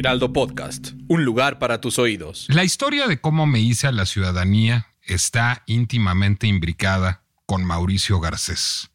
Heraldo Podcast, un lugar para tus oídos. La historia de cómo me hice a la ciudadanía está íntimamente imbricada con Mauricio Garcés.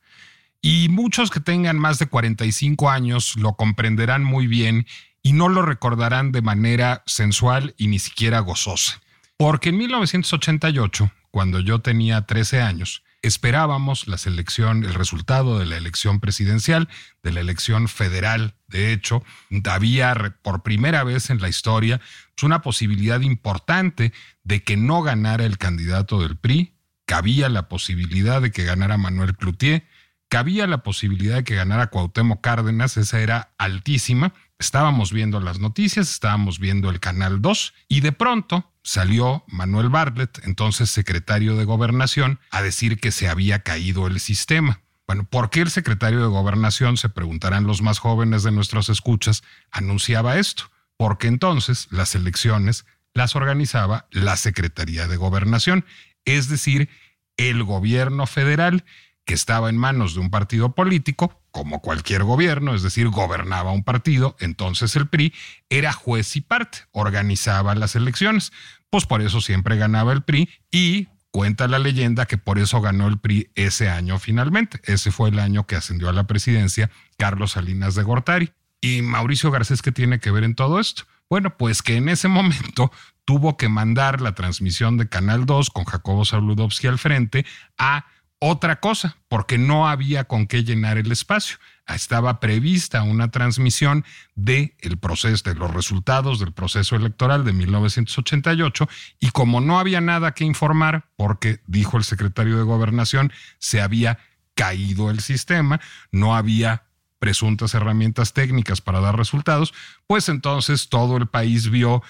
Y muchos que tengan más de 45 años lo comprenderán muy bien y no lo recordarán de manera sensual y ni siquiera gozosa. Porque en 1988, cuando yo tenía 13 años, esperábamos la selección, el resultado de la elección presidencial, de la elección federal. De hecho, había por primera vez en la historia pues, una posibilidad importante de que no ganara el candidato del PRI, cabía la posibilidad de que ganara Manuel Cloutier, cabía la posibilidad de que ganara Cuauhtémoc Cárdenas, esa era altísima. Estábamos viendo las noticias, estábamos viendo el Canal 2 y de pronto salió Manuel Bartlett, entonces secretario de Gobernación, a decir que se había caído el sistema. Bueno, ¿por qué el secretario de Gobernación, se preguntarán los más jóvenes de nuestros escuchas, anunciaba esto? Porque entonces las elecciones las organizaba la Secretaría de Gobernación, es decir, el gobierno federal que estaba en manos de un partido político, como cualquier gobierno, es decir, gobernaba un partido, entonces el PRI era juez y parte, organizaba las elecciones. Pues por eso siempre ganaba el PRI y cuenta la leyenda que por eso ganó el PRI ese año finalmente. Ese fue el año que ascendió a la presidencia Carlos Salinas de Gortari. ¿Y Mauricio Garcés qué tiene que ver en todo esto? Bueno, pues que en ese momento tuvo que mandar la transmisión de Canal 2 con Jacobo Saludowski al frente a otra cosa, porque no había con qué llenar el espacio. Estaba prevista una transmisión de el proceso, de los resultados del proceso electoral de 1988 y como no había nada que informar, porque dijo el secretario de Gobernación, se había caído el sistema, no había presuntas herramientas técnicas para dar resultados, pues entonces todo el país vio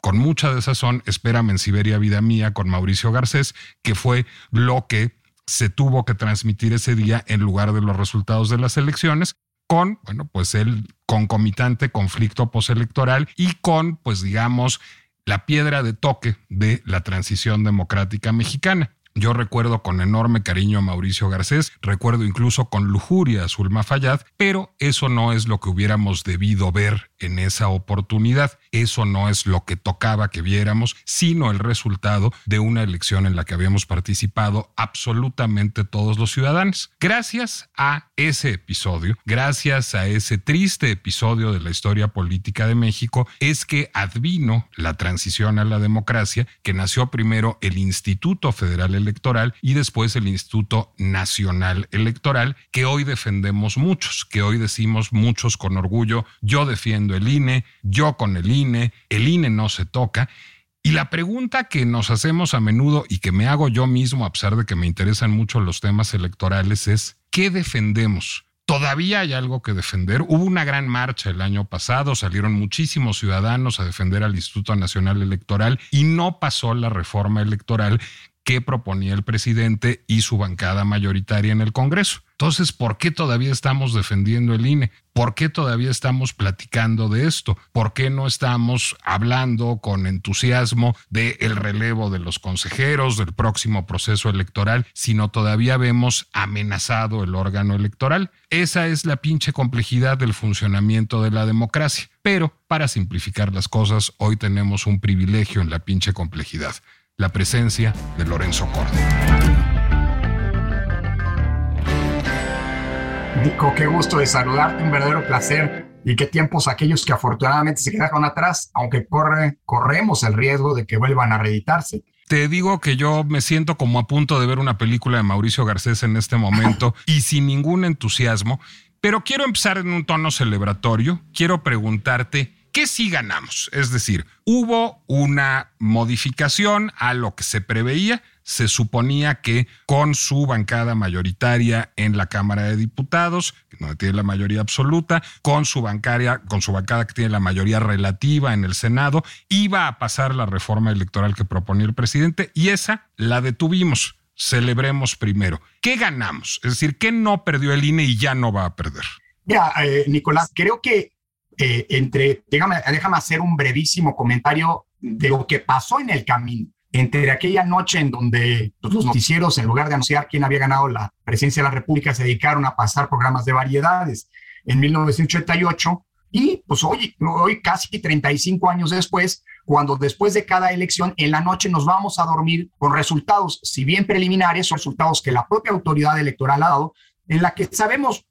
con mucha desazón, espérame en Siberia Vida Mía con Mauricio Garcés, que fue lo que se tuvo que transmitir ese día en lugar de los resultados de las elecciones con, bueno, pues el concomitante conflicto postelectoral y con, pues digamos, la piedra de toque de la transición democrática mexicana. Yo recuerdo con enorme cariño a Mauricio Garcés, recuerdo incluso con lujuria a Zulma Fayad, pero eso no es lo que hubiéramos debido ver en esa oportunidad. Eso no es lo que tocaba que viéramos, sino el resultado de una elección en la que habíamos participado absolutamente todos los ciudadanos. Gracias a ese episodio, gracias a ese triste episodio de la historia política de México, es que advino la transición a la democracia, que nació primero el Instituto Federal Electoral y después el Instituto Nacional Electoral, que hoy defendemos muchos, que hoy decimos muchos con orgullo, yo defiendo el INE, yo con el INE, el INE no se toca. Y la pregunta que nos hacemos a menudo y que me hago yo mismo, a pesar de que me interesan mucho los temas electorales, es ¿qué defendemos? Todavía hay algo que defender. Hubo una gran marcha el año pasado, salieron muchísimos ciudadanos a defender al Instituto Nacional Electoral y no pasó la reforma electoral que proponía el presidente y su bancada mayoritaria en el Congreso. Entonces, ¿por qué todavía estamos defendiendo el INE? ¿Por qué todavía estamos platicando de esto? ¿Por qué no estamos hablando con entusiasmo del el relevo de los consejeros, del próximo proceso electoral, sino todavía vemos amenazado el órgano electoral? Esa es la pinche complejidad del funcionamiento de la democracia. Pero, para simplificar las cosas, hoy tenemos un privilegio en la pinche complejidad la presencia de Lorenzo Córdoba. Nico, qué gusto de saludarte, un verdadero placer. Y qué tiempos aquellos que afortunadamente se quedaron atrás, aunque corre, corremos el riesgo de que vuelvan a reeditarse. Te digo que yo me siento como a punto de ver una película de Mauricio Garcés en este momento y sin ningún entusiasmo, pero quiero empezar en un tono celebratorio. Quiero preguntarte, ¿Qué sí ganamos? Es decir, hubo una modificación a lo que se preveía. se suponía que con su bancada mayoritaria en la Cámara de Diputados, no tiene la mayoría absoluta, con su bancaria, con su bancada que tiene la mayoría relativa en el Senado, iba a pasar la reforma electoral que proponía el presidente y esa la detuvimos. Celebremos primero. ¿Qué ganamos? Es decir, ¿qué no perdió el INE y ya no va a perder? Mira, eh, Nicolás, creo que eh, entre, déjame, déjame hacer un brevísimo comentario de lo que pasó en el camino. Entre aquella noche en donde los noticieros, en lugar de anunciar quién había ganado la presidencia de la República, se dedicaron a pasar programas de variedades en 1988 y pues hoy, hoy casi 35 años después, cuando después de cada elección en la noche nos vamos a dormir con resultados, si bien preliminares, resultados que la propia autoridad electoral ha dado, en la que sabemos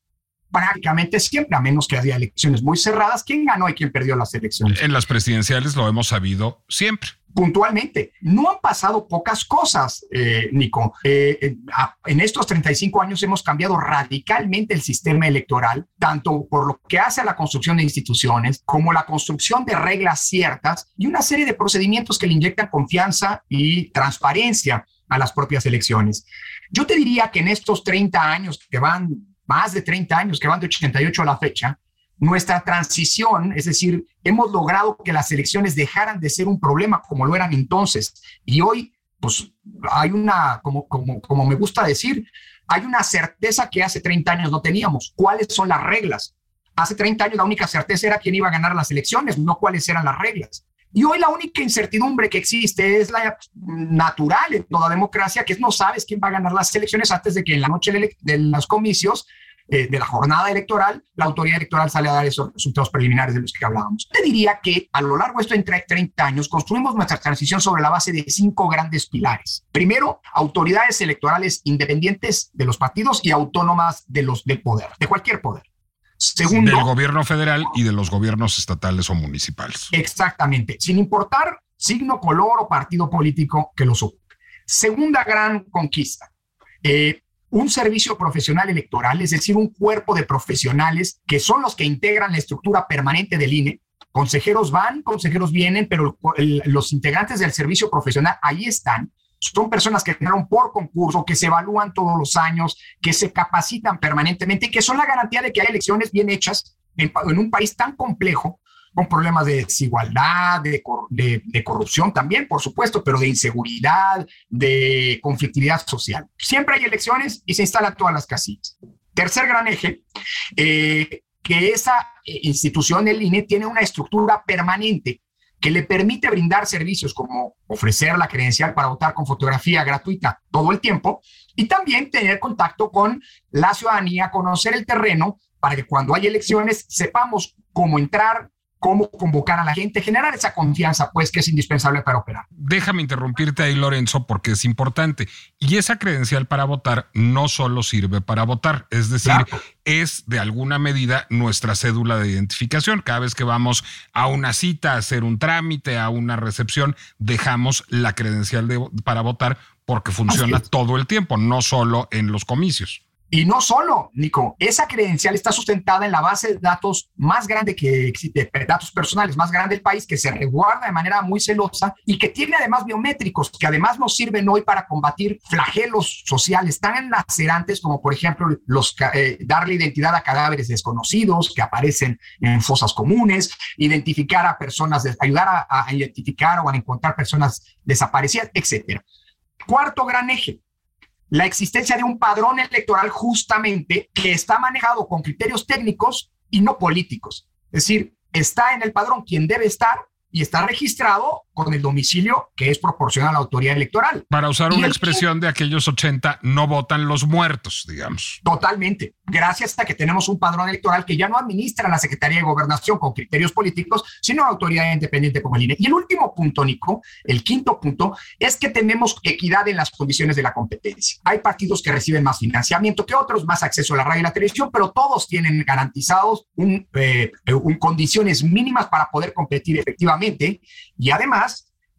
prácticamente siempre, a menos que haya elecciones muy cerradas, quién ganó y quién perdió las elecciones. En las presidenciales lo hemos sabido siempre puntualmente. No han pasado pocas cosas, eh, Nico. Eh, en estos 35 años hemos cambiado radicalmente el sistema electoral, tanto por lo que hace a la construcción de instituciones, como la construcción de reglas ciertas y una serie de procedimientos que le inyectan confianza y transparencia a las propias elecciones. Yo te diría que en estos 30 años que van, más de 30 años que van de 88 a la fecha, nuestra transición, es decir, hemos logrado que las elecciones dejaran de ser un problema como lo eran entonces. Y hoy, pues hay una, como, como, como me gusta decir, hay una certeza que hace 30 años no teníamos. ¿Cuáles son las reglas? Hace 30 años la única certeza era quién iba a ganar las elecciones, no cuáles eran las reglas. Y hoy la única incertidumbre que existe es la natural en toda democracia, que es no sabes quién va a ganar las elecciones antes de que en la noche de los comicios eh, de la jornada electoral, la autoridad electoral sale a dar esos resultados preliminares de los que hablábamos. Te diría que a lo largo de estos 30 años construimos nuestra transición sobre la base de cinco grandes pilares. Primero, autoridades electorales independientes de los partidos y autónomas de los del poder, de cualquier poder. Segundo, del gobierno federal y de los gobiernos estatales o municipales. Exactamente, sin importar signo, color o partido político que los ocupe. Segunda gran conquista, eh, un servicio profesional electoral, es decir, un cuerpo de profesionales que son los que integran la estructura permanente del INE. Consejeros van, consejeros vienen, pero los integrantes del servicio profesional ahí están. Son personas que entraron por concurso, que se evalúan todos los años, que se capacitan permanentemente y que son la garantía de que hay elecciones bien hechas en un país tan complejo con problemas de desigualdad, de, de, corrupción también, por supuesto, pero de inseguridad, de conflictividad social. Siempre hay elecciones y se instalan todas las casillas. Tercer gran eje, eh, que esa eh, institución, el INE, tiene una estructura permanente que le permite brindar servicios como ofrecer la credencial para votar con fotografía gratuita todo el tiempo y también tener contacto con la ciudadanía, conocer el terreno para que cuando hay elecciones sepamos cómo entrar, cómo convocar a la gente, generar esa confianza, pues, que es indispensable para operar. Déjame interrumpirte ahí, Lorenzo, porque es importante. Y esa credencial para votar no solo sirve para votar, es decir, es de alguna medida nuestra cédula de identificación. Cada vez que vamos a una cita, a hacer un trámite, a una recepción, dejamos la credencial de, para votar porque funciona todo el tiempo, no solo en los comicios. Y no solo, Nico, esa credencial está sustentada en la base de datos más grande que existe, datos personales más grande del país, que se resguarda de manera muy celosa y que tiene además biométricos, que además nos sirven hoy para combatir flagelos sociales tan enlacerantes como, por ejemplo, los, eh, darle identidad a cadáveres desconocidos que aparecen en fosas comunes, identificar a personas, ayudar a, a identificar o a encontrar personas desaparecidas, etcétera. Cuarto gran eje, la existencia de un padrón electoral justamente que está manejado con criterios técnicos y no políticos. Es decir, está en el padrón quien debe estar y está registrado con el domicilio que es proporcional a la autoridad electoral. Para usar una expresión de aquellos 80, no votan los muertos, digamos. Totalmente. Gracias a que tenemos un padrón electoral que ya no administra la Secretaría de Gobernación con criterios políticos, sino autoridad independiente como el INE. Y el último punto, Nico, el quinto punto, es que tenemos equidad en las condiciones de la competencia. Hay partidos que reciben más financiamiento que otros, más acceso a la radio y la televisión, pero todos tienen garantizados un, eh, un condiciones mínimas para poder competir efectivamente. Y además,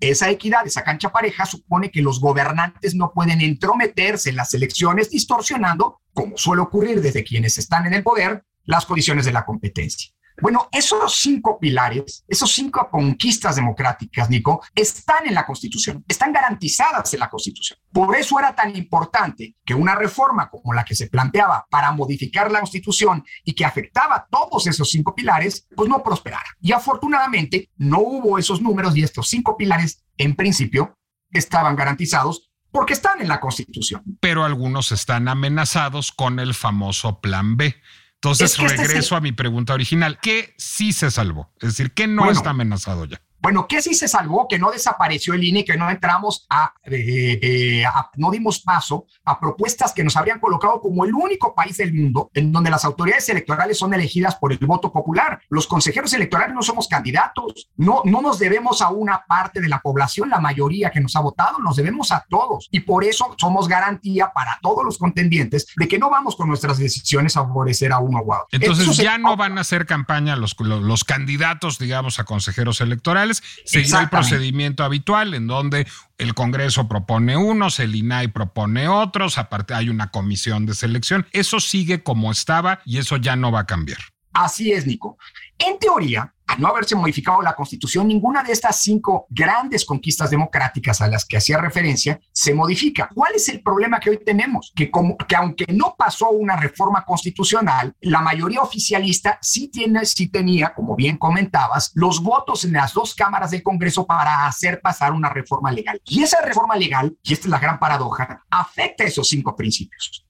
esa equidad, esa cancha pareja, supone que los gobernantes no pueden entrometerse en las elecciones distorsionando, como suele ocurrir desde quienes están en el poder, las condiciones de la competencia. Bueno, esos cinco pilares, esos cinco conquistas democráticas, Nico, están en la Constitución, están garantizadas en la Constitución. Por eso era tan importante que una reforma como la que se planteaba para modificar la Constitución y que afectaba todos esos cinco pilares, pues no prosperara. Y afortunadamente no hubo esos números y estos cinco pilares, en principio, estaban garantizados porque están en la Constitución. Pero algunos están amenazados con el famoso Plan B. Entonces este regreso a mi pregunta original. ¿Qué sí se salvó? Es decir, ¿qué no está amenazado ya? Bueno, ¿qué sí se salvó? Que no desapareció el INE, que no entramos eh, eh, a, no dimos paso a propuestas que nos habrían colocado como el único país del mundo en donde las autoridades electorales son elegidas por el voto popular. Los consejeros electorales no somos candidatos, no, no nos debemos a una parte de la población, la mayoría que nos ha votado, nos debemos a todos. Y por eso somos garantía para todos los contendientes de que no vamos con nuestras decisiones a favorecer a uno o a otro. Entonces ya no van a hacer campaña los, los candidatos, digamos, a consejeros electorales seguir el procedimiento habitual en donde el Congreso propone unos, el INAI propone otros, aparte hay una comisión de selección. Eso sigue como estaba y eso ya no va a cambiar. Así es, Nico. En teoría, al no haberse modificado la constitución, ninguna de estas cinco grandes conquistas democráticas a las que hacía referencia se modifica. ¿Cuál es el problema que hoy tenemos? Que, como, que aunque no pasó una reforma constitucional, la mayoría oficialista sí, tiene, sí tenía, como bien comentabas, los votos en las dos cámaras del Congreso para hacer pasar una reforma legal. Y esa reforma legal, y esta es la gran paradoja, afecta esos cinco principios.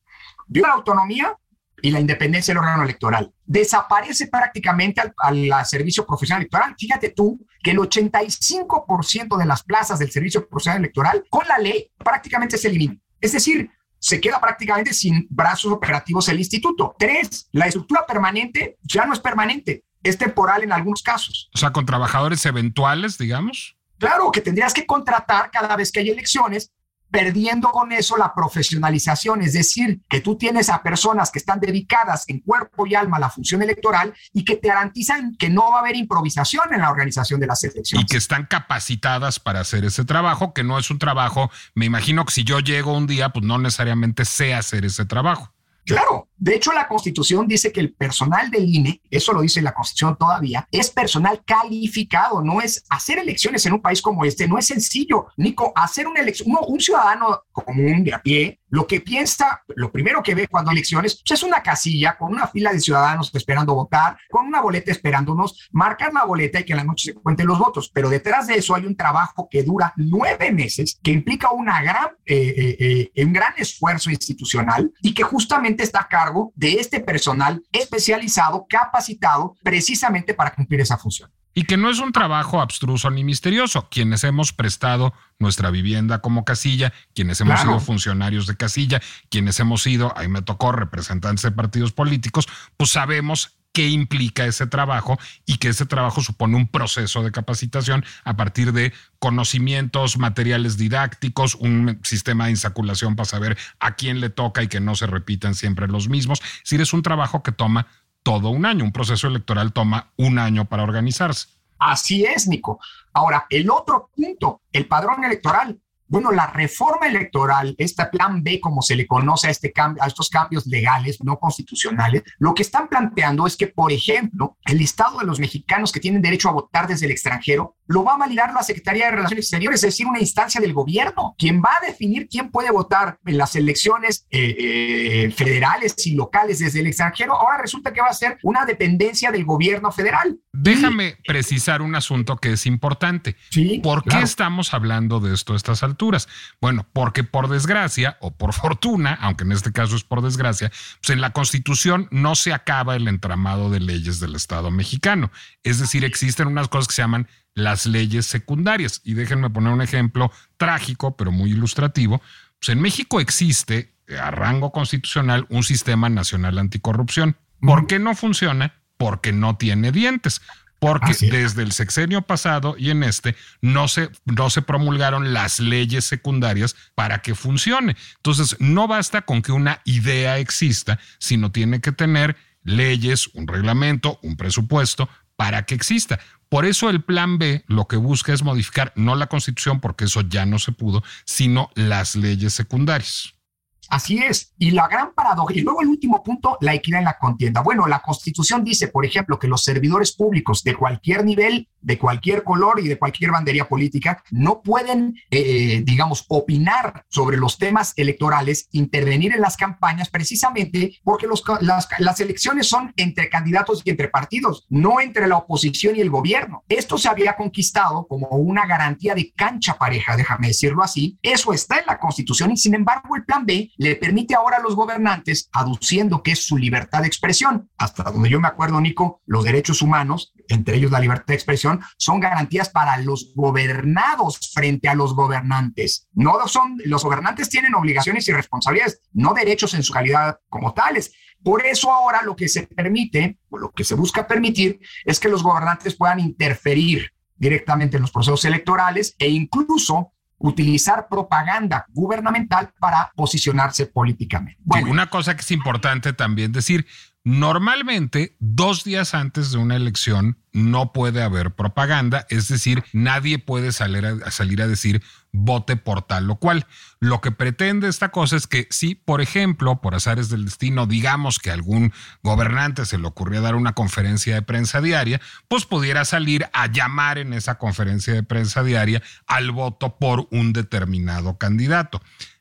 De una autonomía, y la independencia del órgano electoral. Desaparece prácticamente al, servicio profesional electoral. Fíjate tú que el 85% de las plazas del servicio profesional electoral con la ley prácticamente se elimina. Es decir, se queda prácticamente sin brazos operativos el instituto. Tres, la estructura permanente ya no es permanente, es temporal en algunos casos. O sea, con trabajadores eventuales, digamos. Claro, que tendrías que contratar cada vez que hay elecciones perdiendo con eso la profesionalización, es decir, que tú tienes a personas que están dedicadas en cuerpo y alma a la función electoral y que te garantizan que no va a haber improvisación en la organización de las elecciones. Y que están capacitadas para hacer ese trabajo, que no es un trabajo, me imagino que si yo llego un día, pues no necesariamente sé hacer ese trabajo. Claro, de hecho la constitución dice que el personal del INE, eso lo dice la constitución todavía, es personal calificado, no es hacer elecciones en un país como este, no es sencillo, Nico, hacer una elección, un ciudadano común de a pie lo que piensa, lo primero que ve cuando elecciones, pues es una casilla con una fila de ciudadanos esperando votar, con una boleta esperándonos, marcar la boleta y que en la noche se cuenten los votos. Pero detrás de eso hay un trabajo que dura nueve meses, que implica una gran, eh, eh, eh, un gran esfuerzo institucional y que justamente está a cargo de este personal especializado, capacitado precisamente para cumplir esa función. Y que no es un trabajo abstruso ni misterioso. Quienes hemos prestado nuestra vivienda como casilla, quienes hemos sido funcionarios de casilla, quienes hemos sido, ahí me tocó, representantes de partidos políticos, pues sabemos qué implica ese trabajo y que ese trabajo supone un proceso de capacitación a partir de conocimientos, materiales didácticos, un sistema de insaculación para saber a quién le toca y que no se repitan siempre los mismos. Es decir, es un trabajo que toma todo un año. Un proceso electoral toma un año para organizarse. Así es, Nico. Ahora, el otro punto, el padrón electoral. Bueno, la reforma electoral, este plan B, como se le conoce a, este cambio, a estos cambios legales no constitucionales, lo que están planteando es que, por ejemplo, el listado de los mexicanos que tienen derecho a votar desde el extranjero lo va a validar la Secretaría de Relaciones Exteriores, es decir, una instancia del gobierno, quien va a definir quién puede votar en las elecciones eh, eh, federales y locales desde el extranjero. Ahora resulta que va a ser una dependencia del gobierno federal. Déjame precisar un asunto que es importante. Sí, ¿Por qué estamos hablando de esto a estas alturas? Bueno, porque por desgracia o por fortuna, aunque en este caso es por desgracia, pues en la Constitución no se acaba el entramado de leyes del Estado mexicano. Es decir, existen unas cosas que se llaman las leyes secundarias. Y déjenme poner un ejemplo trágico, pero muy ilustrativo. Pues en México existe a rango constitucional un sistema nacional anticorrupción. ¿Por qué no funciona? Porque no tiene dientes. Porque desde el sexenio pasado y en este no se, no se promulgaron las leyes secundarias para que funcione. Entonces, no basta con que una idea exista, sino tiene que tener leyes, un reglamento, un presupuesto para que exista. Por eso el plan B lo que busca es modificar no la constitución, porque eso ya no se pudo, sino las leyes secundarias. Así es. Y la gran paradoja, y luego el último punto, la equidad en la contienda. Bueno, la constitución dice, por ejemplo, que los servidores públicos de cualquier nivel, de cualquier color y de cualquier bandería política no pueden, eh, digamos, opinar sobre los temas electorales, intervenir en las campañas, precisamente porque las, las elecciones son entre candidatos y entre partidos, no entre la oposición y el gobierno. Esto se había conquistado como una garantía de cancha pareja, déjame decirlo así. Eso está en la constitución y sin embargo el plan B le permite ahora a los gobernantes, aduciendo que es su libertad de expresión, hasta donde yo me acuerdo, Nico, los derechos humanos, entre ellos la libertad de expresión, son garantías para los gobernados frente a los gobernantes. No son, los gobernantes tienen obligaciones y responsabilidades, no derechos en su calidad como tales. Por eso ahora lo que se permite, o lo que se busca permitir, es que los gobernantes puedan interferir directamente en los procesos electorales e incluso utilizar propaganda gubernamental para posicionarse políticamente. Bueno, una cosa que es importante también decir, Normalmente, dos días antes de una elección no puede haber propaganda, es decir, nadie puede salir a, decir vote por tal o cual. Lo que pretende esta cosa es que si, por ejemplo, por azares del destino, digamos que algún gobernante se le ocurrió dar una conferencia de prensa diaria, pues pudiera salir a llamar en esa conferencia de prensa diaria al voto por un determinado candidato.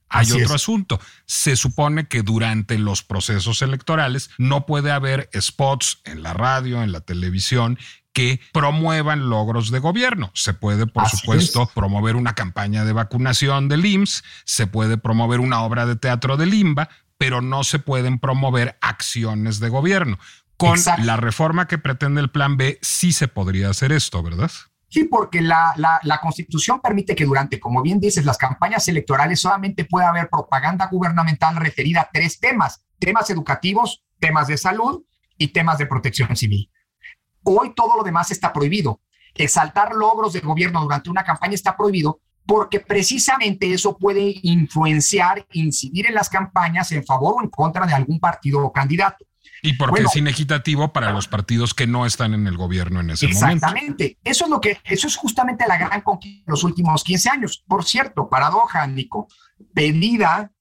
Hay otro asunto. Se supone que durante los procesos electorales no puede haber spots en la radio, en la televisión, que promuevan logros de gobierno. Se puede, por supuesto, promover una campaña de vacunación del IMSS, se puede promover una obra de teatro del IMBA, pero no se pueden promover acciones de gobierno. Con la reforma que pretende el Plan B, sí se podría hacer esto, ¿verdad? Sí, porque la, la, Constitución permite que durante, como bien dices, las campañas electorales solamente pueda haber propaganda gubernamental referida a tres temas, temas educativos, temas de salud y temas de protección civil. Hoy todo lo demás está prohibido. Exaltar logros del gobierno durante una campaña está prohibido porque precisamente eso puede influenciar, incidir en las campañas en favor o en contra de algún partido o candidato. Y porque es inequitativo para los partidos que no están en el gobierno en ese momento. Exactamente. Eso es lo que, eso es justamente la gran conquista de los últimos 15 años. Por cierto, paradoja, Nico, pedida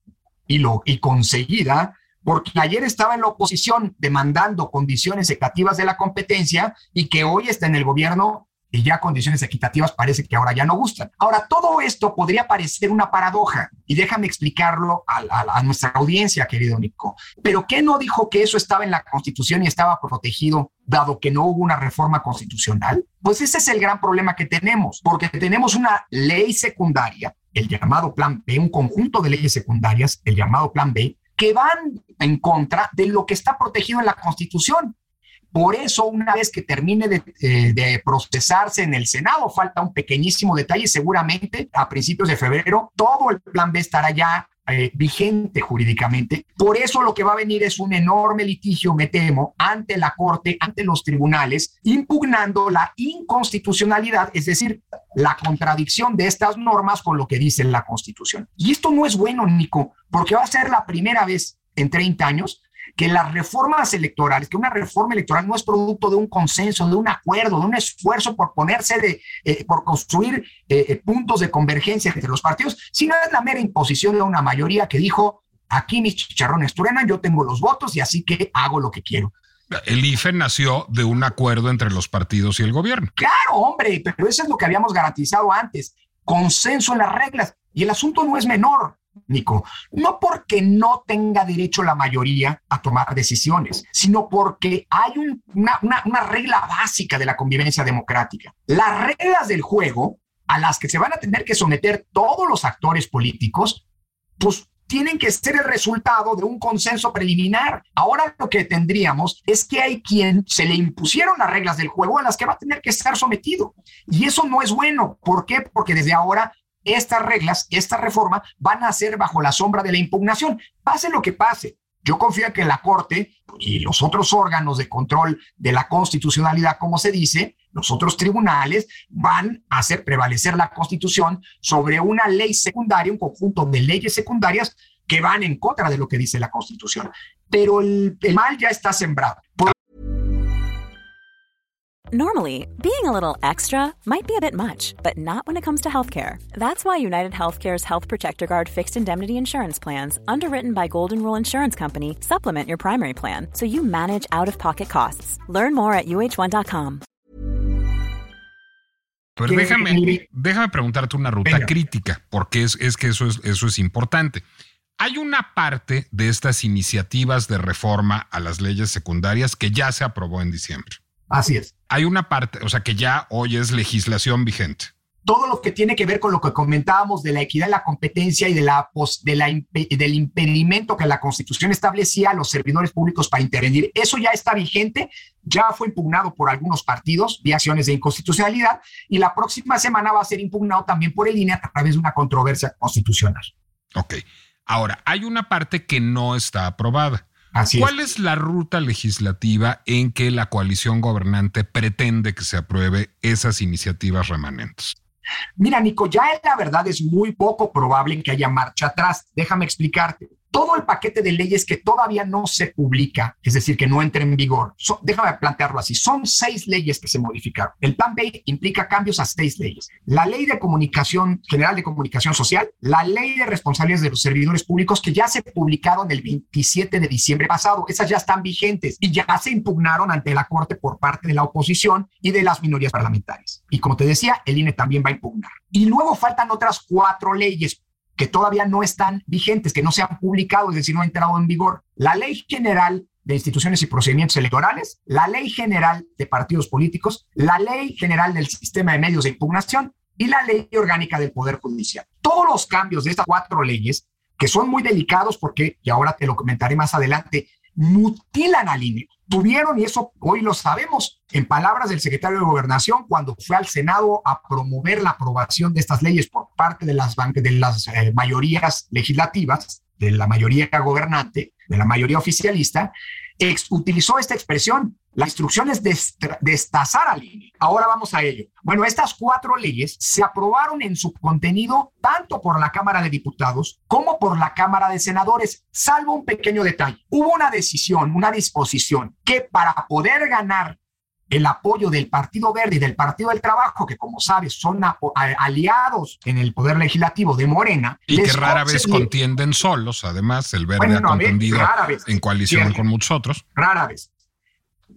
y, lo, y conseguida porque ayer estaba en la oposición demandando condiciones equitativas de la competencia y que hoy está en el gobierno y ya condiciones equitativas parece que ahora ya no gustan. Ahora, todo esto podría parecer una paradoja y déjame explicarlo a, nuestra audiencia, querido Nico. Pero ¿qué no dijo que eso estaba en la Constitución y estaba protegido dado que no hubo una reforma constitucional? Pues ese es el gran problema que tenemos, porque tenemos una ley secundaria, el llamado Plan B, un conjunto de leyes secundarias, el llamado Plan B, que van en contra de lo que está protegido en la Constitución. Por eso, una vez que termine eh, de, procesarse en el Senado, falta un pequeñísimo detalle, seguramente a principios de febrero, todo el plan B estará ya eh, vigente jurídicamente. Por eso lo que va a venir es un enorme litigio, me temo, ante la Corte, ante los tribunales, impugnando la inconstitucionalidad, es decir, la contradicción de estas normas con lo que dice la Constitución. Y esto no es bueno, Nico, porque va a ser la primera vez en 30 años que las reformas electorales, que una reforma electoral no es producto de un consenso, de un acuerdo, de un esfuerzo por ponerse de, eh, por construir eh, eh, puntos de convergencia entre los partidos, sino es la mera imposición de una mayoría que dijo, aquí mis chicharrones truenan, yo tengo los votos y así que hago lo que quiero. El IFE nació de un acuerdo entre los partidos y el gobierno. Claro, hombre, pero eso es lo que habíamos garantizado antes, consenso en las reglas. Y el asunto no es menor. Nico, no porque no tenga derecho la mayoría a tomar decisiones, sino porque hay una, una regla básica de la convivencia democrática. Las reglas del juego a las que se van a tener que someter todos los actores políticos, pues tienen que ser el resultado de un consenso preliminar. Ahora lo que tendríamos es que hay quien se le impusieron las reglas del juego a las que va a tener que estar sometido. Y eso no es bueno. ¿Por qué? Porque desde ahora estas reglas, esta reforma, van a ser bajo la sombra de la impugnación. Pase lo que pase. Yo confío en que la Corte y los otros órganos de control de la constitucionalidad, como se dice, los otros tribunales, van a hacer prevalecer la Constitución sobre una ley secundaria, un conjunto de leyes secundarias que van en contra de lo que dice la Constitución. Pero el, mal ya está sembrado. Normally, being a little extra might be a bit much, but not when it comes to healthcare. That's why United Healthcare's Health Protector Guard fixed indemnity insurance plans, underwritten by Golden Rule Insurance Company, supplement your primary plan so you manage out of pocket costs. Learn more at uh1.com. Pero déjame, déjame preguntarte una ruta Venga. crítica, porque es, es que eso es, eso es importante. Hay una parte de estas iniciativas de reforma a las leyes secundarias que ya se aprobó en diciembre. Así es. Hay una parte, o sea, que ya hoy es legislación vigente. todo lo que tiene que ver con lo que comentábamos de la equidad y la competencia y de la, pos- de la del impedimento que la Constitución establecía a los servidores públicos para intervenir. Eso ya está vigente, ya fue impugnado por algunos partidos vía acciones de inconstitucionalidad y la próxima semana va a ser impugnado también por el INE a través de una controversia constitucional. Ok. Ahora, hay una parte que no está aprobada. Así ¿Cuál es. es la ruta legislativa en que la coalición gobernante pretende que se apruebe esas iniciativas remanentes? Mira, Nico, ya la verdad es muy poco probable que haya marcha atrás. Déjame explicarte. Todo el paquete de leyes que todavía no se publica, es decir, que no entre en vigor, so- déjame plantearlo así, son seis leyes que se modificaron. El plan B implica cambios a seis leyes. La ley de comunicación general de comunicación social, la ley de responsabilidades de los servidores públicos que ya se publicaron el 27 de diciembre pasado, esas ya están vigentes y ya se impugnaron ante la Corte por parte de la oposición y de las minorías parlamentarias. Y como te decía, el INE también va a impugnar. Y luego faltan otras cuatro leyes que todavía no están vigentes, que no se han publicado, es decir, no han entrado en vigor. La Ley General de Instituciones y Procedimientos Electorales, la Ley General de Partidos Políticos, la Ley General del Sistema de Medios de Impugnación y la Ley Orgánica del Poder Judicial. Todos los cambios de estas cuatro leyes, que son muy delicados porque, y ahora te lo comentaré más adelante, mutilan al INE. Tuvieron, y eso hoy lo sabemos, en palabras del secretario de Gobernación, cuando fue al Senado a promover la aprobación de estas leyes por parte de las, de las eh, mayorías legislativas, de la mayoría gobernante, de la mayoría oficialista, utilizó esta expresión. La instrucción es destazar al INE. Ahora vamos a ello. Bueno, estas cuatro leyes se aprobaron en su contenido tanto por la Cámara de Diputados como por la Cámara de Senadores, salvo un pequeño detalle. Hubo una decisión, una disposición que para poder ganar el apoyo del Partido Verde y del Partido del Trabajo, que como sabes son a- aliados en el Poder Legislativo de Morena. Y que rara vez contienden solos, además, el verde Bueno, ha no, contendido vez. en coalición Cierto. con muchos otros. rara vez.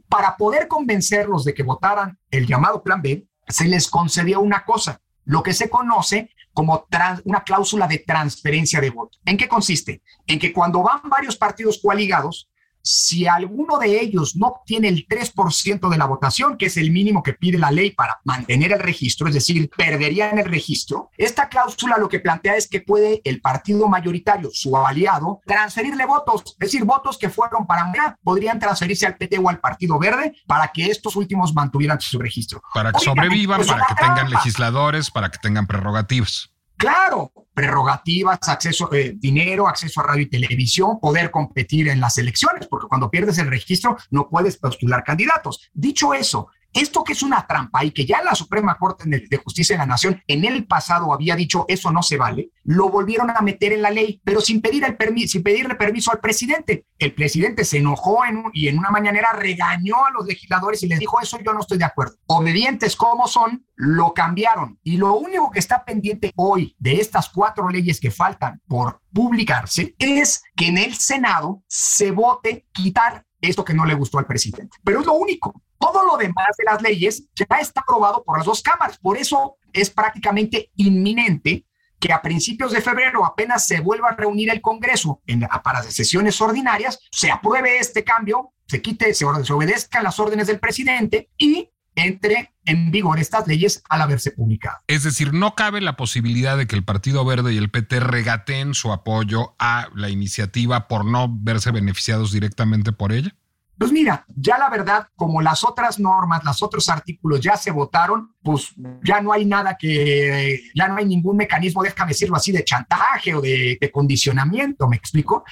Para poder convencerlos de que votaran el llamado Plan B, se les concedió una cosa, lo que se conoce como una cláusula de transferencia de voto. ¿En qué consiste? En que cuando van varios partidos coaligados, si alguno de ellos no obtiene el 3% de la votación, que es el mínimo que pide la ley para mantener el registro, es decir, perderían el registro, esta cláusula lo que plantea es que puede el partido mayoritario, su aliado, transferirle votos, es decir, votos que fueron para Morena, podrían transferirse al PT o al Partido Verde para que estos últimos mantuvieran su registro. Para que Oigan, sobrevivan, pues para que tengan legisladores, para que tengan prerrogativas. Claro, prerrogativas, acceso, eh, dinero, acceso a radio y televisión, poder competir en las elecciones, porque cuando pierdes el registro no puedes postular candidatos. Dicho eso, esto que es una trampa y que ya la Suprema Corte de Justicia de la Nación en el pasado había dicho eso no se vale, lo volvieron a meter en la ley, pero sin, pedir el sin pedirle permiso al presidente. El presidente se enojó en un- y en una mañanera regañó a los legisladores y les dijo eso yo no estoy de acuerdo. Obedientes como son, lo cambiaron. Y lo único que está pendiente hoy de estas cuatro leyes que faltan por publicarse es que en el Senado se vote quitar esto que no le gustó al presidente. Pero es lo único. Todo lo demás de las leyes ya está aprobado por las dos cámaras. Por eso es prácticamente inminente que a principios de febrero apenas se vuelva a reunir el Congreso en, para sesiones ordinarias, se apruebe este cambio, se quite, se, se obedezcan las órdenes del presidente y entre en vigor estas leyes al haberse publicado. Es decir, no cabe la posibilidad de que el Partido Verde y el PT regateen su apoyo a la iniciativa por no verse beneficiados directamente por ella. Pues mira, ya la verdad, como las otras normas, los otros artículos ya se votaron, pues ya no hay nada que, ya no hay ningún mecanismo, déjame decirlo así, de chantaje o de, condicionamiento, ¿me explico?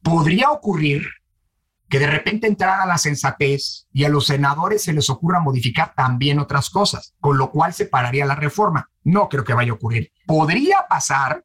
Podría ocurrir que de repente entrara la sensatez y a los senadores se les ocurra modificar también otras cosas, con lo cual se pararía la reforma. No creo que vaya a ocurrir. Podría pasar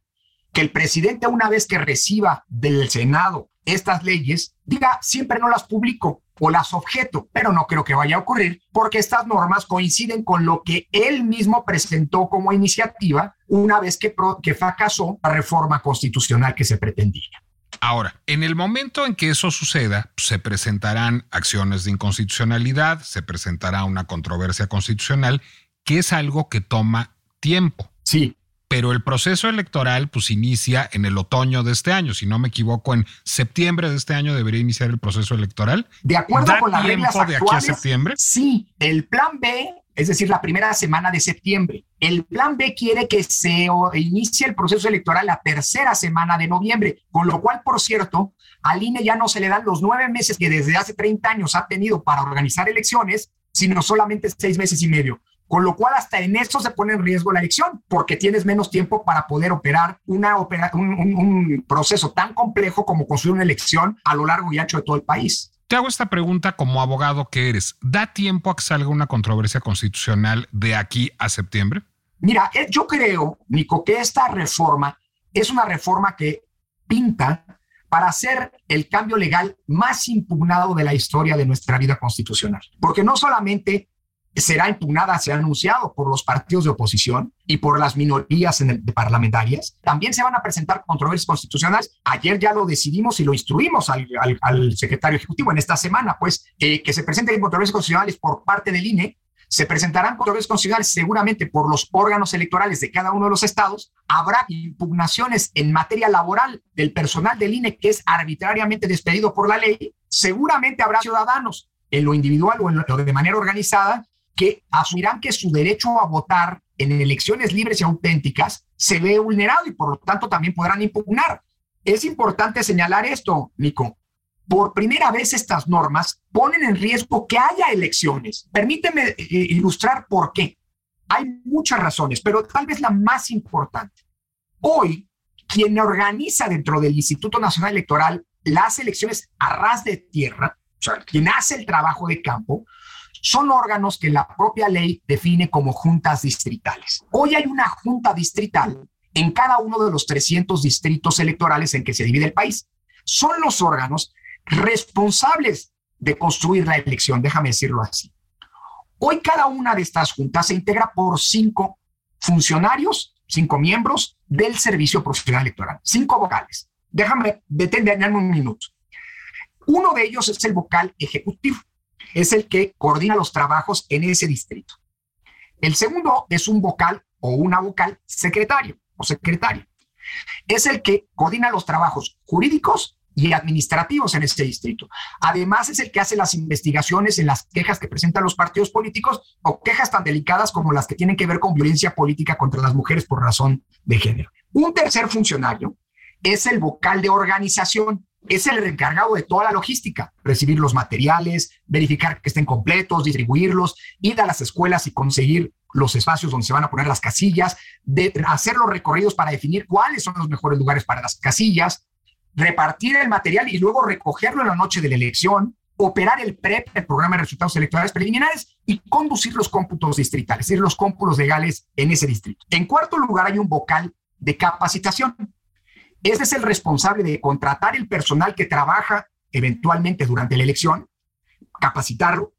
que el presidente una vez que reciba del Senado estas leyes, diga, siempre no las publico o las objeto, pero no creo que vaya a ocurrir porque estas normas coinciden con lo que él mismo presentó como iniciativa una vez que, que fracasó la reforma constitucional que se pretendía. Ahora, en el momento en que eso suceda, se presentarán acciones de inconstitucionalidad, se presentará una controversia constitucional, que es algo que toma tiempo. Sí, pero el proceso electoral pues inicia en el otoño de este año, si no me equivoco, en septiembre de este año debería iniciar el proceso electoral. De acuerdo con las reglas actuales, de aquí a septiembre? Sí, el plan B, es decir, la primera semana de septiembre. El plan B quiere que se inicie el proceso electoral la tercera semana de noviembre, con lo cual, por cierto, al INE ya no se le dan los nueve meses que desde hace 30 años ha tenido para organizar elecciones, sino solamente seis meses y medio con lo cual hasta en eso se pone en riesgo la elección, porque tienes menos tiempo para poder operar una un, proceso tan complejo como construir una elección a lo largo y ancho de todo el país. Te hago esta pregunta como abogado que eres. ¿Da tiempo a que salga una controversia constitucional de aquí a septiembre? Mira, eh, yo creo, Nico, que esta reforma es una reforma que pinta para hacer el cambio legal más impugnado de la historia de nuestra vida constitucional. Porque no solamente será impugnada, se ha anunciado por los partidos de oposición y por las minorías en el, parlamentarias. También se van a presentar controversias constitucionales. Ayer ya lo decidimos y lo instruimos al, secretario ejecutivo en esta semana, pues eh, que se presenten controversias constitucionales por parte del INE. Se presentarán controversias constitucionales seguramente por los órganos electorales de cada uno de los estados. Habrá impugnaciones en materia laboral del personal del INE que es arbitrariamente despedido por la ley. Seguramente habrá ciudadanos en lo individual o, en o de manera organizada que asumirán que su derecho a votar en elecciones libres y auténticas se ve vulnerado y por lo tanto también podrán impugnar. Es importante señalar esto, Nico. Por primera vez estas normas ponen en riesgo que haya elecciones. Permíteme eh, ilustrar por qué. Hay muchas razones, pero tal vez la más importante. Hoy, quien organiza dentro del Instituto Nacional Electoral las elecciones a ras de tierra, o sea, quien hace el trabajo de campo, son órganos que la propia ley define como juntas distritales. Hoy hay una junta distrital en cada uno de los 300 distritos electorales en que se divide el país. Son los órganos responsables de construir la elección, déjame decirlo así. Hoy cada una de estas juntas se integra por cinco funcionarios, cinco miembros del Servicio Profesional Electoral, cinco vocales. Déjame detenerme un minuto. Uno de ellos es el vocal ejecutivo es el que coordina los trabajos en ese distrito. El segundo es un vocal o una vocal secretario o secretario. Es el que coordina los trabajos jurídicos y administrativos en ese distrito. Además, es el que hace las investigaciones en las quejas que presentan los partidos políticos o quejas tan delicadas como las que tienen que ver con violencia política contra las mujeres por razón de género. Un tercer funcionario es el vocal de organización es el encargado de toda la logística, recibir los materiales, verificar que estén completos, distribuirlos, ir a las escuelas y conseguir los espacios donde se van a poner las casillas, de hacer los recorridos para definir cuáles son los mejores lugares para las casillas, repartir el material y luego recogerlo en la noche de la elección, operar el PREP, el programa de resultados electorales preliminares, y conducir los cómputos distritales, es decir, los cómputos legales en ese distrito. En cuarto lugar, hay un vocal de capacitación. Este es el responsable de contratar el personal que trabaja eventualmente durante la elección, capacitarlo,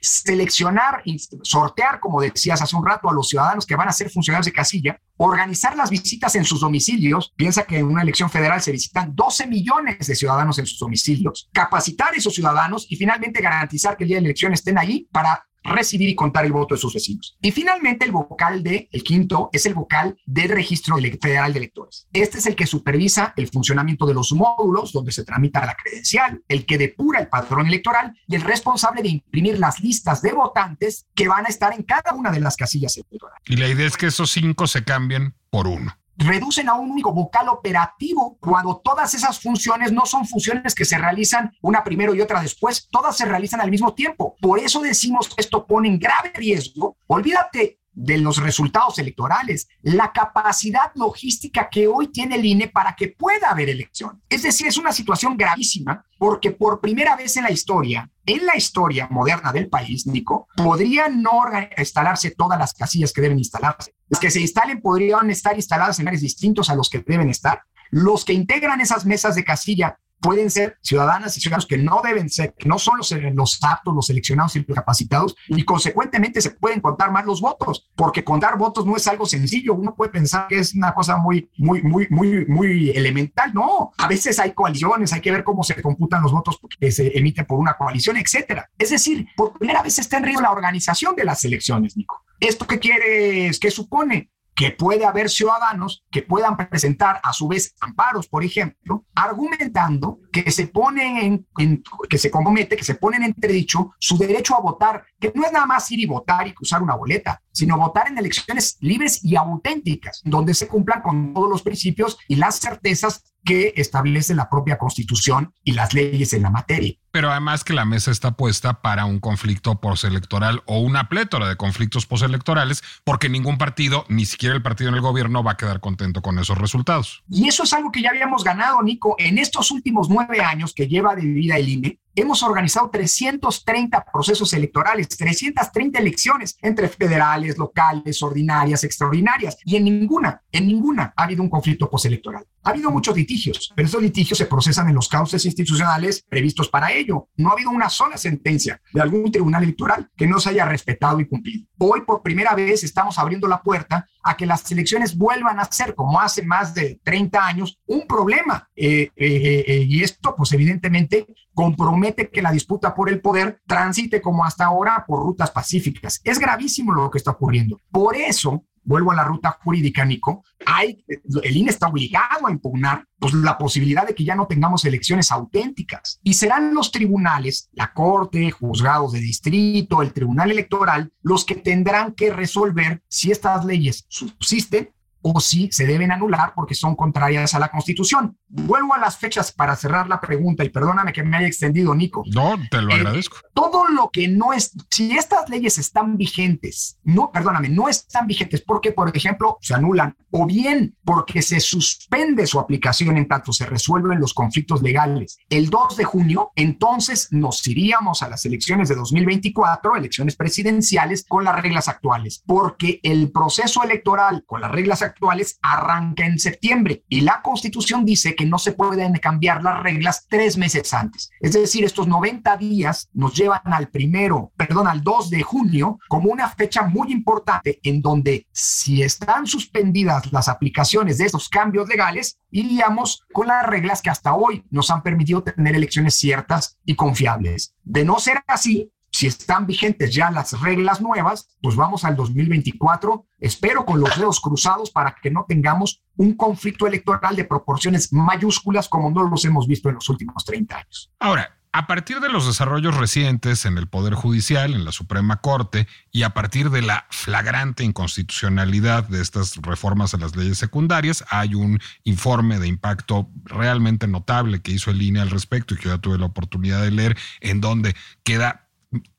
seleccionar y sortear, como decías hace un rato, a los ciudadanos que van a ser funcionarios de casilla, organizar las visitas en sus domicilios. Piensa que en una elección federal se visitan 12 millones de ciudadanos en sus domicilios, capacitar a esos ciudadanos y finalmente garantizar que el día de la elección estén ahí para recibir y contar el voto de sus vecinos. Y finalmente el vocal de, el quinto, es el vocal del registro federal de electores. Este es el que supervisa el funcionamiento de los módulos donde se tramita la credencial, el que depura el padrón electoral y el responsable de imprimir las listas de votantes que van a estar en cada una de las casillas electorales. Y la idea es que esos cinco se cambien por uno reducen a un único vocal operativo cuando todas esas funciones no son funciones que se realizan una primero y otra después, todas se realizan al mismo tiempo. Por eso decimos que esto pone en grave riesgo, olvídate de los resultados electorales, la capacidad logística que hoy tiene el INE para que pueda haber elección. Es decir, es una situación gravísima porque por primera vez en la historia en la historia moderna del país, Nico, podrían no instalarse todas las casillas que deben instalarse. Las que se instalen podrían estar instaladas en áreas distintos a los que deben estar. Los que integran esas mesas de casilla pueden ser ciudadanas y ciudadanos que no deben ser, que no son los, los aptos, los seleccionados y los capacitados, y consecuentemente se pueden contar más los votos, porque contar votos no es algo sencillo. Uno puede pensar que es una cosa muy, muy, muy, muy, muy elemental. No, a veces hay coaliciones, hay que ver cómo se computan los votos que se emiten por una coalición, etcétera. Es decir, por primera vez está en riesgo la organización de las elecciones, Nico. ¿Esto qué quiere, qué supone? Que puede haber ciudadanos que puedan presentar a su vez amparos, por ejemplo, argumentando que se ponen en, que se compromete, que se ponen en entredicho su derecho a votar, que no es nada más ir y votar y usar una boleta, sino votar en elecciones libres y auténticas, donde se cumplan con todos los principios y las certezas que establece la propia constitución y las leyes en la materia. Pero además que la mesa está puesta para un conflicto postelectoral o una plétora de conflictos postelectorales, porque ningún partido, ni siquiera el partido en el gobierno, va a quedar contento con esos resultados. Y eso es algo que ya habíamos ganado, Nico, en estos últimos nueve años que lleva de vida el INE hemos organizado 330 procesos electorales, 330 elecciones entre federales, locales, ordinarias, extraordinarias, y en ninguna, en ninguna ha habido un conflicto postelectoral. Ha habido muchos litigios, pero esos litigios se procesan en los cauces institucionales previstos para ello. No ha habido una sola sentencia de algún tribunal electoral que no se haya respetado y cumplido. Hoy, por primera vez, estamos abriendo la puerta a que las elecciones vuelvan a ser, como hace más de 30 años, un problema. Eh, eh, eh, y esto, pues evidentemente, compromete que la disputa por el poder transite como hasta ahora por rutas pacíficas. Es gravísimo lo que está ocurriendo. Por eso, vuelvo a la ruta jurídica, Nico, hay, el INE está obligado a impugnar pues, la posibilidad de que ya no tengamos elecciones auténticas. Y serán los tribunales, la Corte, juzgados de distrito, el Tribunal Electoral, los que tendrán que resolver si estas leyes subsisten o si se deben anular porque son contrarias a la Constitución. Vuelvo a las fechas para cerrar la pregunta y perdóname que me haya extendido, Nico. No, te lo eh, agradezco. Todo lo que no es, si estas leyes están vigentes, no, perdóname, no están vigentes porque, por ejemplo, se anulan o bien porque se suspende su aplicación en tanto se resuelven los conflictos legales. El 2 de junio, entonces nos iríamos a las elecciones de 2024, elecciones presidenciales, con las reglas actuales, porque el proceso electoral con las reglas actuales arranca en septiembre y la Constitución dice que no se pueden cambiar las reglas tres meses antes. Es decir, estos 90 días nos llevan al primero, perdón, al 2 de junio como una fecha muy importante en donde si están suspendidas las aplicaciones de estos cambios legales, iríamos con las reglas que hasta hoy nos han permitido tener elecciones ciertas y confiables. De no ser así, si están vigentes ya las reglas nuevas, pues vamos al 2024, espero con los dedos cruzados para que no tengamos un conflicto electoral de proporciones mayúsculas como no los hemos visto en los últimos 30 años. Ahora, a partir de los desarrollos recientes en el Poder Judicial, en la Suprema Corte, y a partir de la flagrante inconstitucionalidad de estas reformas a las leyes secundarias, hay un informe de impacto realmente notable que hizo el INE al respecto y que yo tuve la oportunidad de leer, en donde queda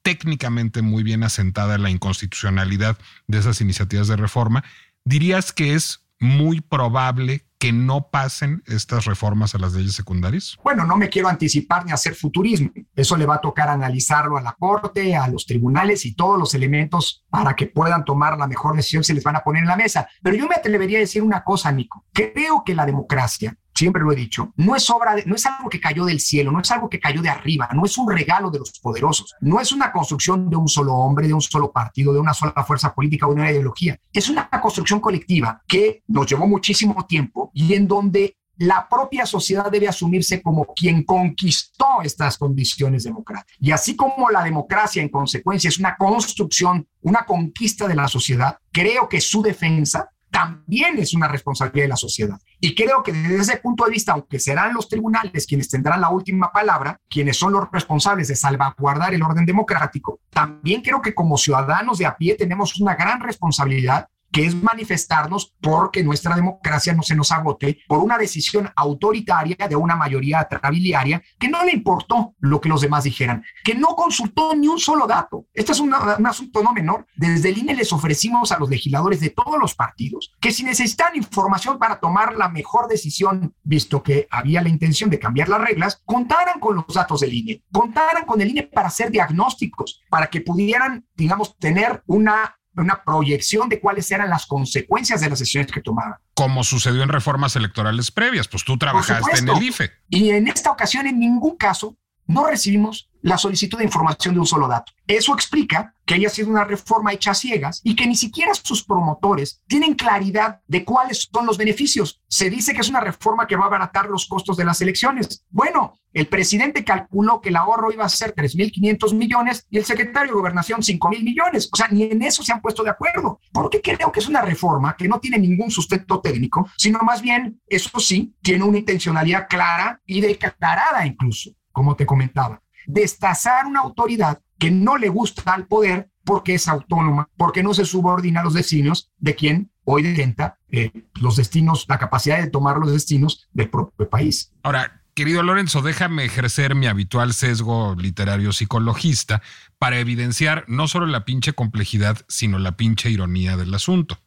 técnicamente muy bien asentada la inconstitucionalidad de esas iniciativas de reforma, dirías que es muy probable que no pasen estas reformas a las leyes secundarias? Bueno, no me quiero anticipar ni hacer futurismo. Eso le va a tocar analizarlo a la Corte, a los tribunales y todos los elementos para que puedan tomar la mejor decisión se les van a poner en la mesa. Pero yo me atrevería a decir una cosa, Nico. Creo que la democracia siempre lo he dicho, no es obra, no es algo que cayó del cielo, no es algo que cayó de arriba, no es un regalo de los poderosos, no es una construcción de un solo hombre, de un solo partido, de una sola fuerza política o de una ideología. Es una construcción colectiva que nos llevó muchísimo tiempo y en donde la propia sociedad debe asumirse como quien conquistó estas condiciones democráticas. Y así como la democracia en consecuencia es una construcción, una conquista de la sociedad, creo que su defensa también es una responsabilidad de la sociedad. Y creo que desde ese punto de vista, aunque serán los tribunales quienes tendrán la última palabra, quienes son los responsables de salvaguardar el orden democrático, también creo que como ciudadanos de a pie tenemos una gran responsabilidad que es manifestarnos porque nuestra democracia no se nos agote por una decisión autoritaria de una mayoría trabiliaria que no le importó lo que los demás dijeran, que no consultó ni un solo dato. Este es un asunto no menor. Desde el INE les ofrecimos a los legisladores de todos los partidos que si necesitan información para tomar la mejor decisión, visto que había la intención de cambiar las reglas, contaran con los datos del INE, contaran con el INE para hacer diagnósticos, para que pudieran, digamos, tener una una proyección de cuáles eran las consecuencias de las decisiones que tomaban. Como sucedió en reformas electorales previas, pues tú trabajaste en el IFE. Y en esta ocasión, en ningún caso, no recibimos la solicitud de información de un solo dato. Eso explica que haya sido una reforma hecha a ciegas y que ni siquiera sus promotores tienen claridad de cuáles son los beneficios. Se dice que es una reforma que va a abaratar los costos de las elecciones. Bueno, el presidente calculó que el ahorro iba a ser 3.500 millones y el secretario de Gobernación 5.000 millones. O sea, ni en eso se han puesto de acuerdo. Porque creo que es una reforma que no tiene ningún sustento técnico, sino más bien, eso sí, tiene una intencionalidad clara y declarada incluso, como te comentaba destazar una autoridad que no le gusta al poder porque es autónoma, porque no se subordina a los destinos de quien hoy detenta eh, los destinos, la capacidad de tomar los destinos del propio país. Ahora, querido Lorenzo, déjame ejercer mi habitual sesgo literario psicologista para evidenciar no solo la pinche complejidad, sino la pinche ironía del asunto.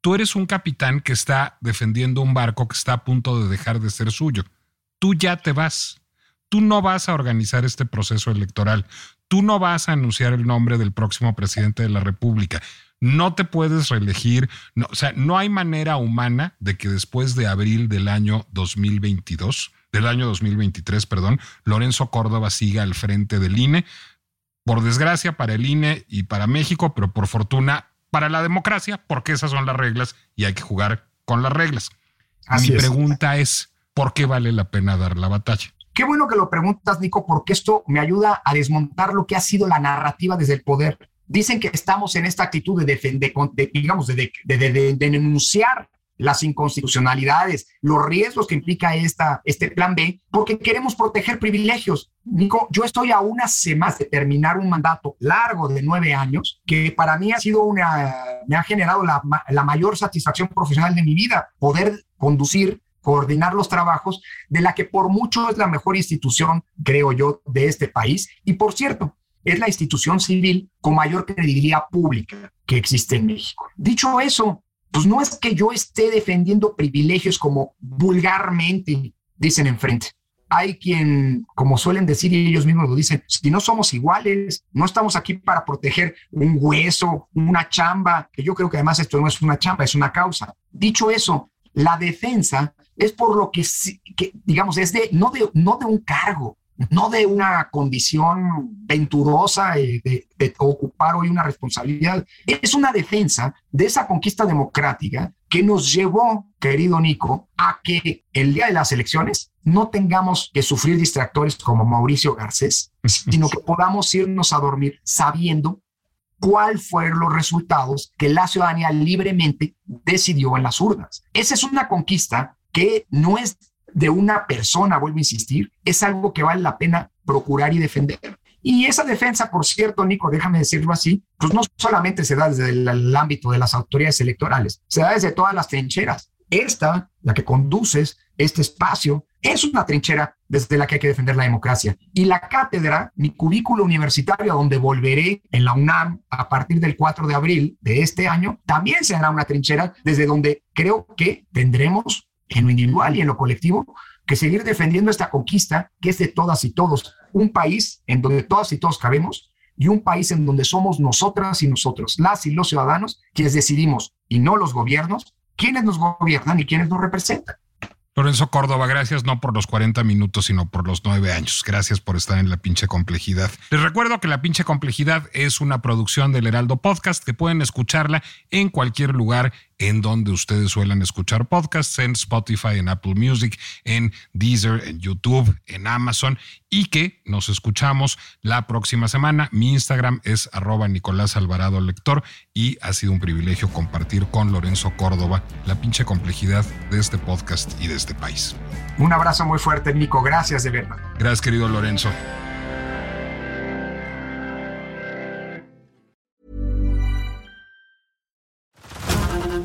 Tú eres un capitán que está defendiendo un barco que está a punto de dejar de ser suyo. Tú ya te vas tú no vas a organizar este proceso electoral, tú no vas a anunciar el nombre del próximo presidente de la República, no te puedes reelegir, no, o sea, no hay manera humana de que después de abril del año 2022, del año 2023, perdón, Lorenzo Córdoba siga al frente del INE, por desgracia para el INE y para México, pero por fortuna para la democracia, porque esas son las reglas y hay que jugar con las reglas. Mi pregunta es, ¿por qué vale la pena dar la batalla? Qué bueno que lo preguntas, Nico, porque esto me ayuda a desmontar lo que ha sido la narrativa desde el poder. Dicen que estamos en esta actitud de defender, digamos, de, denunciar las inconstitucionalidades, los riesgos que implica esta, este plan B, porque queremos proteger privilegios. Nico, yo estoy a unas semanas de terminar un mandato largo de nueve años, que para mí ha sido una, me ha generado la, la mayor satisfacción profesional de mi vida, poder conducir coordinar los trabajos de la que por mucho es la mejor institución, creo yo, de este país. Y por cierto, es la institución civil con mayor credibilidad pública que existe en México. Dicho eso, pues no es que yo esté defendiendo privilegios como vulgarmente dicen enfrente. Hay quien, como suelen decir y ellos mismos lo dicen, si no somos iguales, no estamos aquí para proteger un hueso, una chamba, que yo creo que además esto no es una chamba, es una causa. Dicho eso, la defensa es por lo que, digamos, es de no, de, no de un cargo, no de una condición venturosa de, de, ocupar hoy una responsabilidad. Es una defensa de esa conquista democrática que nos llevó, querido Nico, a que el día de las elecciones no tengamos que sufrir distractores como Mauricio Garcés, sino que podamos irnos a dormir sabiendo cuáles fueron los resultados que la ciudadanía libremente decidió en las urnas. Esa es una conquista que no es de una persona, vuelvo a insistir, es algo que vale la pena procurar y defender. Y esa defensa, por cierto, Nico, déjame decirlo así, pues no solamente se da desde el, ámbito de las autoridades electorales, se da desde todas las trincheras. Esta, la que conduces, este espacio, es una trinchera desde la que hay que defender la democracia. Y la cátedra, mi cubículo universitario, donde volveré en la UNAM a partir del 4 de abril de este año, también será una trinchera desde donde creo que tendremos en lo individual y en lo colectivo, que seguir defendiendo esta conquista que es de todas y todos. Un país en donde todas y todos cabemos y un país en donde somos nosotras y nosotros, las y los ciudadanos, quienes decidimos y no los gobiernos, quiénes nos gobiernan y quiénes nos representan. Lorenzo Córdoba, gracias no por los 40 minutos, sino por los nueve años. Gracias por estar en la pinche complejidad. Les recuerdo que la pinche complejidad es una producción del Heraldo Podcast que pueden escucharla en cualquier lugar en donde ustedes suelen escuchar podcasts, en Spotify, en Apple Music, en Deezer, en YouTube, en Amazon, y que nos escuchamos la próxima semana. Mi Instagram es arroba Nicolás Alvarado Lector y ha sido un privilegio compartir con Lorenzo Córdoba la pinche complejidad de este podcast y de este país. Un abrazo muy fuerte, Nico. Gracias de verdad. Gracias, querido Lorenzo.